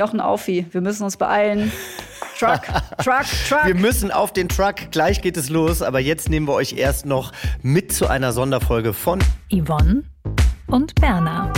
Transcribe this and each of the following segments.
Jochen Aufi, wir müssen uns beeilen. Truck, Truck, Truck. Wir müssen auf den Truck. Gleich geht es los. Aber jetzt nehmen wir euch erst noch mit zu einer Sonderfolge von Yvonne und Berna.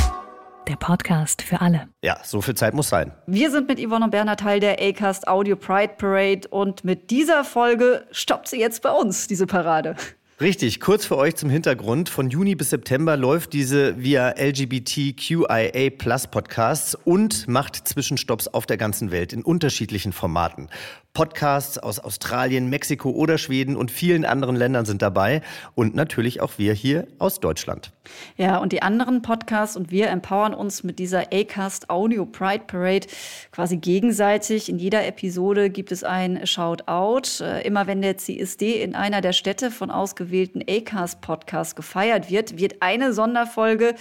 Der Podcast für alle. Ja, so viel Zeit muss sein. Wir sind mit Yvonne und Berna Teil der Acast Audio Pride Parade und mit dieser Folge stoppt sie jetzt bei uns, diese Parade. Richtig, kurz für euch zum Hintergrund. Von Juni bis September läuft diese via LGBTQIA Plus Podcasts und macht Zwischenstopps auf der ganzen Welt in unterschiedlichen Formaten. Podcasts aus Australien, Mexiko oder Schweden und vielen anderen Ländern sind dabei und natürlich auch wir hier aus Deutschland. Ja, und die anderen Podcasts und wir empowern uns mit dieser Acast Audio Pride Parade quasi gegenseitig. In jeder Episode gibt es ein Shoutout. Äh, immer wenn der CSD in einer der Städte von ausgewählten Acast Podcasts gefeiert wird, wird eine Sonderfolge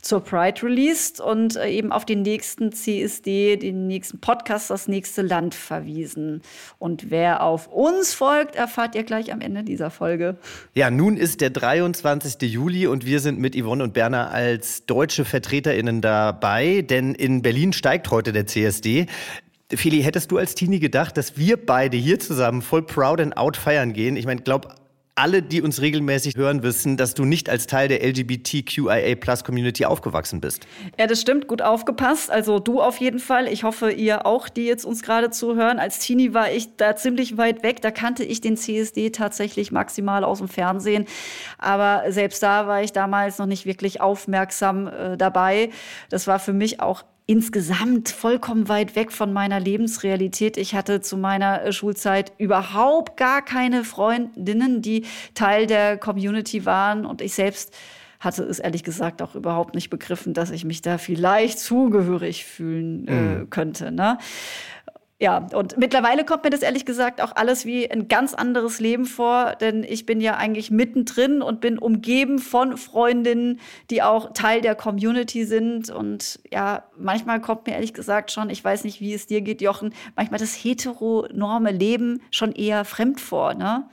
zur Pride released und äh, eben auf den nächsten CSD, den nächsten Podcast, das nächste Land verwiesen. Und wer auf uns folgt, erfahrt ihr gleich am Ende dieser Folge. Ja, nun ist der 23. Juli und wir sind mit Yvonne und Berner als deutsche VertreterInnen dabei, denn in Berlin steigt heute der CSD. Feli, hättest du als Teenie gedacht, dass wir beide hier zusammen voll proud and out feiern gehen? Ich meine, glaub, alle, die uns regelmäßig hören, wissen, dass du nicht als Teil der LGBTQIA-Plus-Community aufgewachsen bist. Ja, das stimmt. Gut aufgepasst. Also du auf jeden Fall. Ich hoffe, ihr auch, die jetzt uns gerade zuhören. Als Teenie war ich da ziemlich weit weg. Da kannte ich den CSD tatsächlich maximal aus dem Fernsehen. Aber selbst da war ich damals noch nicht wirklich aufmerksam äh, dabei. Das war für mich auch insgesamt vollkommen weit weg von meiner Lebensrealität. Ich hatte zu meiner äh, Schulzeit überhaupt gar keine Freundinnen, die Teil der Community waren und ich selbst hatte es ehrlich gesagt auch überhaupt nicht begriffen, dass ich mich da vielleicht zugehörig fühlen äh, mhm. könnte. Ne? Ja, und mittlerweile kommt mir das ehrlich gesagt auch alles wie ein ganz anderes Leben vor, denn ich bin ja eigentlich mittendrin und bin umgeben von Freundinnen, die auch Teil der Community sind. Und ja, manchmal kommt mir ehrlich gesagt schon, ich weiß nicht, wie es dir geht, Jochen, manchmal das heteronorme Leben schon eher fremd vor. Ne?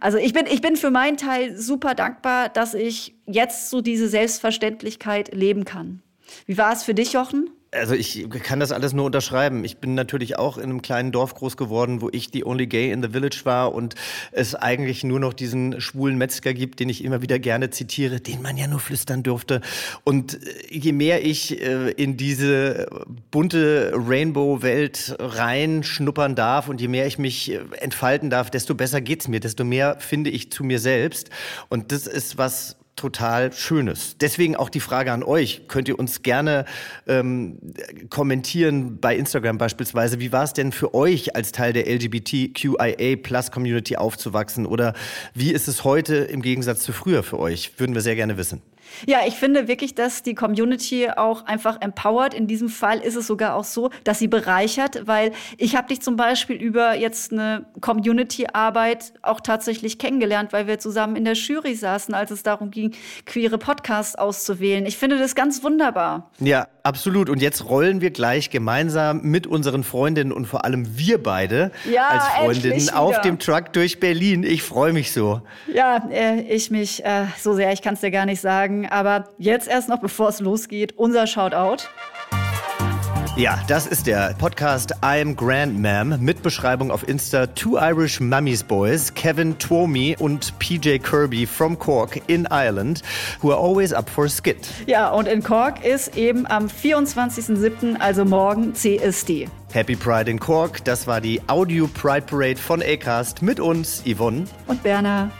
Also ich bin, ich bin für meinen Teil super dankbar, dass ich jetzt so diese Selbstverständlichkeit leben kann. Wie war es für dich, Jochen? Also ich kann das alles nur unterschreiben. Ich bin natürlich auch in einem kleinen Dorf groß geworden, wo ich die only gay in the village war und es eigentlich nur noch diesen schwulen Metzger gibt, den ich immer wieder gerne zitiere, den man ja nur flüstern dürfte. Und äh, je mehr ich äh, in diese bunte Rainbow-Welt reinschnuppern darf und je mehr ich mich äh, entfalten darf, desto besser geht's mir, desto mehr finde ich zu mir selbst. Und das ist was, total Schönes. Deswegen auch die Frage an euch. Könnt ihr uns gerne ähm, kommentieren bei Instagram beispielsweise. Wie war es denn für euch als Teil der LGBTQIA Plus Community aufzuwachsen? Oder wie ist es heute im Gegensatz zu früher für euch? Würden wir sehr gerne wissen. Ja, ich finde wirklich, dass die Community auch einfach empowert. In diesem Fall ist es sogar auch so, dass sie bereichert, weil ich habe dich zum Beispiel über jetzt eine Community-Arbeit auch tatsächlich kennengelernt, weil wir zusammen in der Jury saßen, als es darum ging, queere Podcasts auszuwählen. Ich finde das ganz wunderbar. Ja, absolut. Und jetzt rollen wir gleich gemeinsam mit unseren Freundinnen und vor allem wir beide ja, als Freundinnen auf dem Truck durch Berlin. Ich freue mich so. Ja, äh, ich mich äh, so sehr. Ich kann es dir gar nicht sagen. Aber jetzt erst noch, bevor es losgeht, unser Shoutout. Ja, das ist der Podcast I'm Grandmam mit Beschreibung auf Insta Two Irish Mummies Boys, Kevin Twomey und PJ Kirby from Cork in Ireland, who are always up for a skit. Ja, und in Cork ist eben am 24.07., also morgen, CSD. Happy Pride in Cork, das war die Audio Pride Parade von Acast mit uns, Yvonne. Und Berner.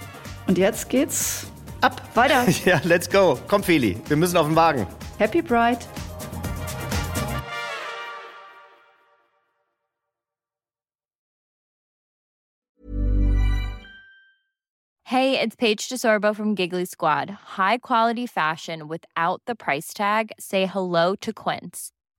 Und jetzt geht's Ab, weiter. Ja, let's go. Komm, Feli, wir müssen auf den Wagen. Happy Pride. Hey, it's Paige DeSorbo from Giggly Squad. High quality fashion without the price tag. Say hello to Quince.